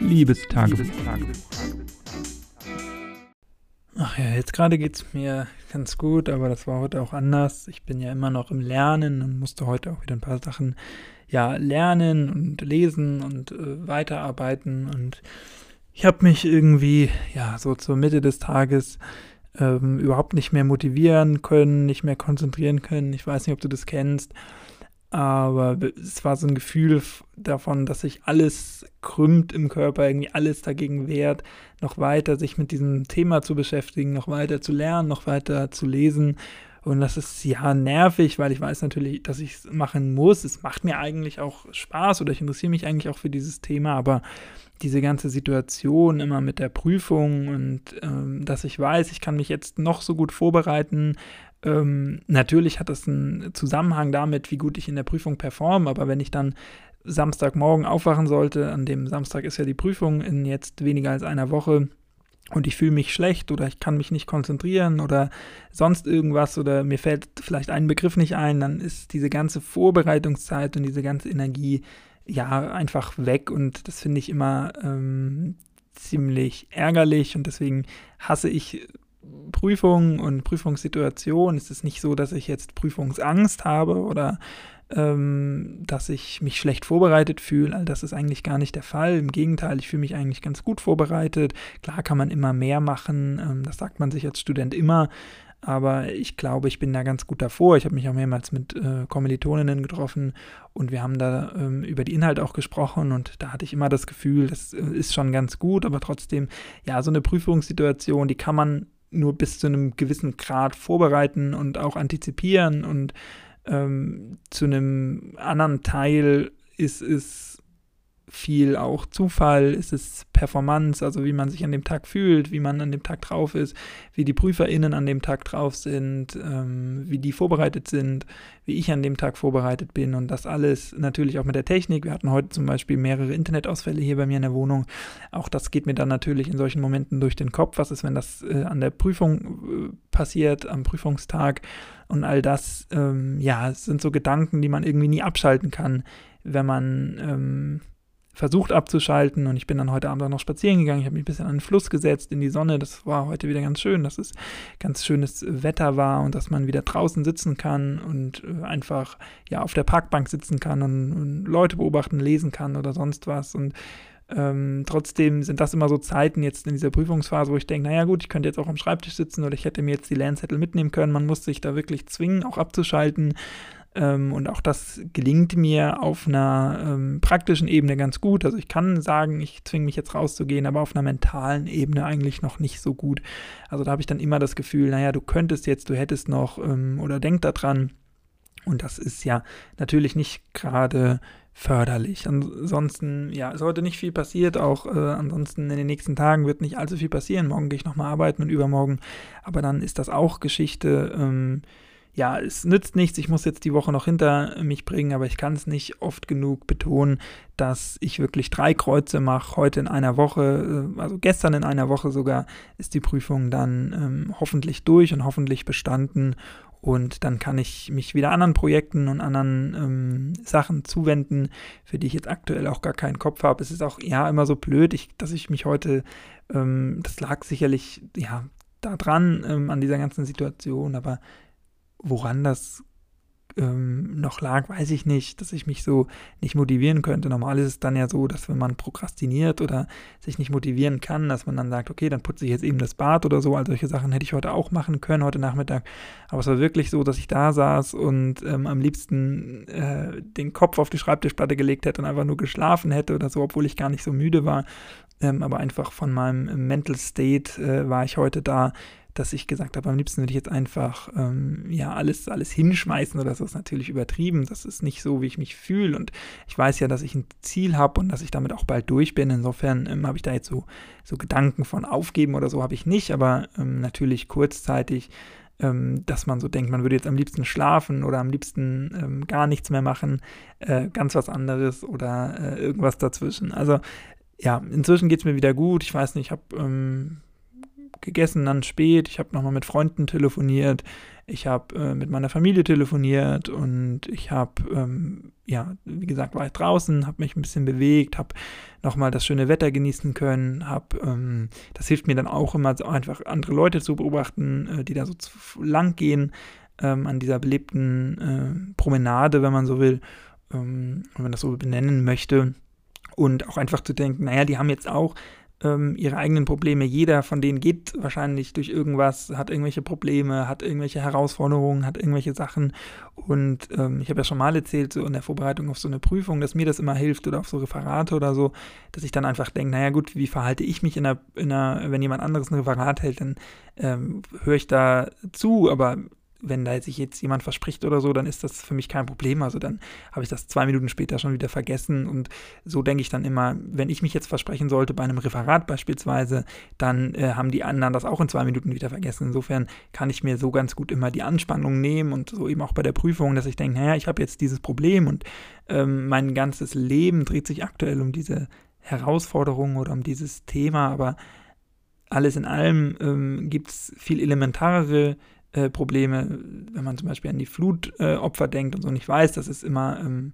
Liebestagebuch. Ach ja, jetzt gerade geht es mir ganz gut, aber das war heute auch anders. Ich bin ja immer noch im Lernen und musste heute auch wieder ein paar Sachen ja lernen und lesen und äh, weiterarbeiten und ich habe mich irgendwie ja so zur Mitte des Tages ähm, überhaupt nicht mehr motivieren können, nicht mehr konzentrieren können. Ich weiß nicht, ob du das kennst, aber es war so ein Gefühl davon, dass sich alles krümmt im Körper, irgendwie alles dagegen wehrt, noch weiter sich mit diesem Thema zu beschäftigen, noch weiter zu lernen, noch weiter zu lesen. Und das ist ja nervig, weil ich weiß natürlich, dass ich es machen muss. Es macht mir eigentlich auch Spaß oder ich interessiere mich eigentlich auch für dieses Thema, aber diese ganze Situation immer mit der Prüfung und ähm, dass ich weiß, ich kann mich jetzt noch so gut vorbereiten. Ähm, natürlich hat das einen Zusammenhang damit, wie gut ich in der Prüfung performe, aber wenn ich dann Samstagmorgen aufwachen sollte, an dem Samstag ist ja die Prüfung in jetzt weniger als einer Woche, und ich fühle mich schlecht oder ich kann mich nicht konzentrieren oder sonst irgendwas oder mir fällt vielleicht ein Begriff nicht ein, dann ist diese ganze Vorbereitungszeit und diese ganze Energie ja einfach weg und das finde ich immer ähm, ziemlich ärgerlich und deswegen hasse ich Prüfungen und Prüfungssituationen. Es ist nicht so, dass ich jetzt Prüfungsangst habe oder ähm, dass ich mich schlecht vorbereitet fühle. All das ist eigentlich gar nicht der Fall. Im Gegenteil, ich fühle mich eigentlich ganz gut vorbereitet. Klar kann man immer mehr machen, ähm, das sagt man sich als Student immer. Aber ich glaube, ich bin da ganz gut davor. Ich habe mich auch mehrmals mit äh, Kommilitoninnen getroffen und wir haben da ähm, über die Inhalte auch gesprochen und da hatte ich immer das Gefühl, das äh, ist schon ganz gut, aber trotzdem, ja, so eine Prüfungssituation, die kann man nur bis zu einem gewissen Grad vorbereiten und auch antizipieren und ähm, zu einem anderen Teil ist es viel auch Zufall, ist es Performance, also wie man sich an dem Tag fühlt, wie man an dem Tag drauf ist, wie die PrüferInnen an dem Tag drauf sind, ähm, wie die vorbereitet sind, wie ich an dem Tag vorbereitet bin und das alles natürlich auch mit der Technik. Wir hatten heute zum Beispiel mehrere Internetausfälle hier bei mir in der Wohnung. Auch das geht mir dann natürlich in solchen Momenten durch den Kopf. Was ist, wenn das äh, an der Prüfung äh, passiert, am Prüfungstag? Und all das, ähm, ja, sind so Gedanken, die man irgendwie nie abschalten kann, wenn man ähm, versucht abzuschalten und ich bin dann heute Abend auch noch spazieren gegangen. Ich habe mich ein bisschen an den Fluss gesetzt, in die Sonne. Das war heute wieder ganz schön, dass es ganz schönes Wetter war und dass man wieder draußen sitzen kann und äh, einfach ja auf der Parkbank sitzen kann und, und Leute beobachten, lesen kann oder sonst was. Und ähm, trotzdem sind das immer so Zeiten jetzt in dieser Prüfungsphase, wo ich denke, naja gut, ich könnte jetzt auch am Schreibtisch sitzen oder ich hätte mir jetzt die Lernzettel mitnehmen können. Man muss sich da wirklich zwingen, auch abzuschalten. Ähm, und auch das gelingt mir auf einer ähm, praktischen Ebene ganz gut. Also ich kann sagen, ich zwinge mich jetzt rauszugehen, aber auf einer mentalen Ebene eigentlich noch nicht so gut. Also da habe ich dann immer das Gefühl, naja, du könntest jetzt, du hättest noch ähm, oder denk daran. Und das ist ja natürlich nicht gerade förderlich. Ansonsten, ja, es ist heute nicht viel passiert, auch äh, ansonsten in den nächsten Tagen wird nicht allzu viel passieren. Morgen gehe ich nochmal arbeiten und übermorgen, aber dann ist das auch Geschichte. Ähm, ja, es nützt nichts, ich muss jetzt die Woche noch hinter mich bringen, aber ich kann es nicht oft genug betonen, dass ich wirklich drei Kreuze mache. Heute in einer Woche, äh, also gestern in einer Woche sogar, ist die Prüfung dann ähm, hoffentlich durch und hoffentlich bestanden. Und dann kann ich mich wieder anderen Projekten und anderen ähm, Sachen zuwenden, für die ich jetzt aktuell auch gar keinen Kopf habe. Es ist auch ja immer so blöd, ich, dass ich mich heute, ähm, das lag sicherlich ja daran, ähm, an dieser ganzen Situation, aber woran das ähm, noch lag, weiß ich nicht, dass ich mich so nicht motivieren könnte. Normal ist es dann ja so, dass wenn man prokrastiniert oder sich nicht motivieren kann, dass man dann sagt, okay, dann putze ich jetzt eben das Bad oder so. All solche Sachen hätte ich heute auch machen können, heute Nachmittag. Aber es war wirklich so, dass ich da saß und ähm, am liebsten äh, den Kopf auf die Schreibtischplatte gelegt hätte und einfach nur geschlafen hätte oder so, obwohl ich gar nicht so müde war. Ähm, aber einfach von meinem Mental State äh, war ich heute da, dass ich gesagt habe, am liebsten würde ich jetzt einfach ähm, ja alles, alles hinschmeißen oder so ist natürlich übertrieben. Das ist nicht so, wie ich mich fühle. Und ich weiß ja, dass ich ein Ziel habe und dass ich damit auch bald durch bin. Insofern ähm, habe ich da jetzt so, so Gedanken von aufgeben oder so habe ich nicht, aber ähm, natürlich kurzzeitig ähm, dass man so denkt, man würde jetzt am liebsten schlafen oder am liebsten ähm, gar nichts mehr machen, äh, ganz was anderes oder äh, irgendwas dazwischen. Also ja, inzwischen geht es mir wieder gut. Ich weiß nicht, ich habe ähm, gegessen dann spät, ich habe nochmal mit Freunden telefoniert, ich habe äh, mit meiner Familie telefoniert und ich habe, ähm, ja, wie gesagt, war ich draußen, habe mich ein bisschen bewegt, habe nochmal das schöne Wetter genießen können, habe, ähm, das hilft mir dann auch immer, so einfach andere Leute zu beobachten, äh, die da so lang gehen ähm, an dieser belebten äh, Promenade, wenn man so will, ähm, wenn man das so benennen möchte. Und auch einfach zu denken, naja, die haben jetzt auch ähm, ihre eigenen Probleme. Jeder von denen geht wahrscheinlich durch irgendwas, hat irgendwelche Probleme, hat irgendwelche Herausforderungen, hat irgendwelche Sachen. Und ähm, ich habe ja schon mal erzählt, so in der Vorbereitung auf so eine Prüfung, dass mir das immer hilft oder auf so Referate oder so, dass ich dann einfach denke, naja gut, wie verhalte ich mich in einer, in einer wenn jemand anderes ein Referat hält, dann ähm, höre ich da zu, aber wenn da sich jetzt jemand verspricht oder so, dann ist das für mich kein Problem. Also dann habe ich das zwei Minuten später schon wieder vergessen. Und so denke ich dann immer, wenn ich mich jetzt versprechen sollte bei einem Referat beispielsweise, dann äh, haben die anderen das auch in zwei Minuten wieder vergessen. Insofern kann ich mir so ganz gut immer die Anspannung nehmen und so eben auch bei der Prüfung, dass ich denke, naja, ich habe jetzt dieses Problem und ähm, mein ganzes Leben dreht sich aktuell um diese Herausforderung oder um dieses Thema, aber alles in allem ähm, gibt es viel elementarere äh, Probleme, wenn man zum Beispiel an die Flutopfer äh, denkt und so. Und ich weiß, das ist immer, ähm,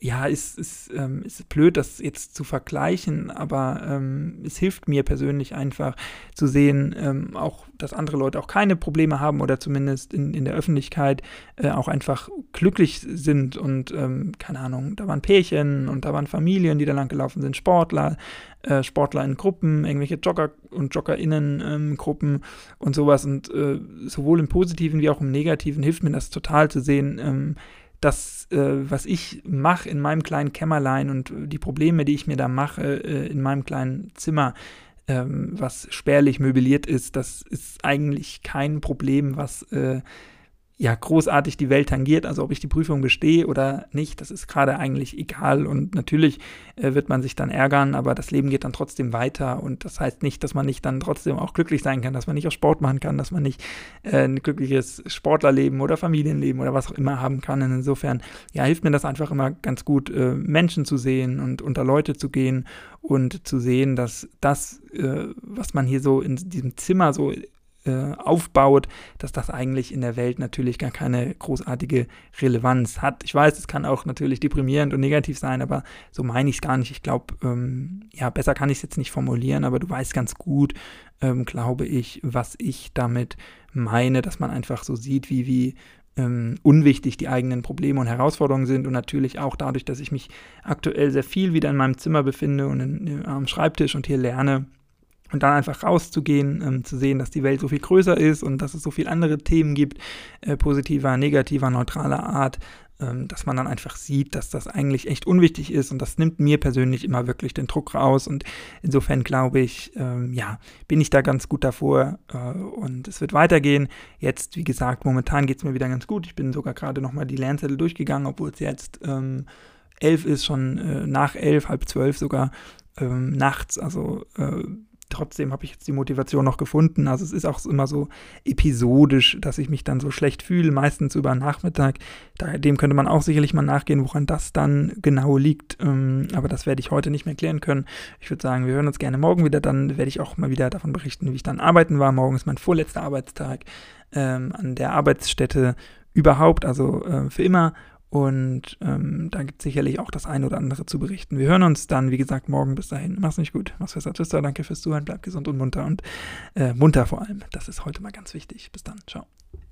ja, ist, ist, ähm, ist blöd, das jetzt zu vergleichen, aber ähm, es hilft mir persönlich einfach zu sehen, ähm, auch, dass andere Leute auch keine Probleme haben oder zumindest in, in der Öffentlichkeit äh, auch einfach glücklich sind und ähm, keine Ahnung, da waren Pärchen und da waren Familien, die da lang gelaufen sind, Sportler, äh, Sportler in Gruppen, irgendwelche Jogger und JoggerInnen ähm, und sowas. Und äh, sowohl im Positiven wie auch im Negativen hilft mir das total zu sehen, dass äh, was ich mache in meinem kleinen Kämmerlein und die Probleme, die ich mir da mache äh, in meinem kleinen Zimmer, ähm, was spärlich möbliert ist, das ist eigentlich kein Problem, was äh, ja großartig die Welt tangiert. Also ob ich die Prüfung bestehe oder nicht, das ist gerade eigentlich egal. Und natürlich äh, wird man sich dann ärgern, aber das Leben geht dann trotzdem weiter. Und das heißt nicht, dass man nicht dann trotzdem auch glücklich sein kann, dass man nicht auch Sport machen kann, dass man nicht äh, ein glückliches Sportlerleben oder Familienleben oder was auch immer haben kann. Und insofern, ja, hilft mir das einfach immer ganz gut, äh, Menschen zu sehen und unter Leute zu gehen und zu sehen, dass das, äh, was man hier so in diesem Zimmer so äh, aufbaut, dass das eigentlich in der Welt natürlich gar keine großartige Relevanz hat. Ich weiß, es kann auch natürlich deprimierend und negativ sein, aber so meine ich es gar nicht. Ich glaube, ähm, ja, besser kann ich es jetzt nicht formulieren, aber du weißt ganz gut, ähm, glaube ich, was ich damit meine, dass man einfach so sieht, wie, wie ähm, unwichtig die eigenen Probleme und Herausforderungen sind und natürlich auch dadurch, dass ich mich aktuell sehr viel wieder in meinem Zimmer befinde und in, in, am Schreibtisch und hier lerne, und dann einfach rauszugehen, ähm, zu sehen, dass die Welt so viel größer ist und dass es so viele andere Themen gibt, äh, positiver, negativer, neutraler Art, ähm, dass man dann einfach sieht, dass das eigentlich echt unwichtig ist und das nimmt mir persönlich immer wirklich den Druck raus und insofern glaube ich, ähm, ja, bin ich da ganz gut davor äh, und es wird weitergehen. Jetzt, wie gesagt, momentan geht es mir wieder ganz gut. Ich bin sogar gerade nochmal die Lernzettel durchgegangen, obwohl es jetzt ähm, elf ist, schon äh, nach elf, halb zwölf sogar ähm, nachts, also äh, trotzdem habe ich jetzt die Motivation noch gefunden. Also es ist auch immer so episodisch, dass ich mich dann so schlecht fühle, meistens über Nachmittag. Dem könnte man auch sicherlich mal nachgehen, woran das dann genau liegt. Ähm, aber das werde ich heute nicht mehr klären können. Ich würde sagen, wir hören uns gerne morgen wieder. Dann werde ich auch mal wieder davon berichten, wie ich dann arbeiten war. Morgen ist mein vorletzter Arbeitstag ähm, an der Arbeitsstätte überhaupt, also äh, für immer. Und ähm, da gibt es sicherlich auch das eine oder andere zu berichten. Wir hören uns dann, wie gesagt, morgen. Bis dahin. Mach's nicht gut. Mach's besser. Tschüss. Danke fürs Zuhören. Bleib gesund und munter und äh, munter vor allem. Das ist heute mal ganz wichtig. Bis dann. Ciao.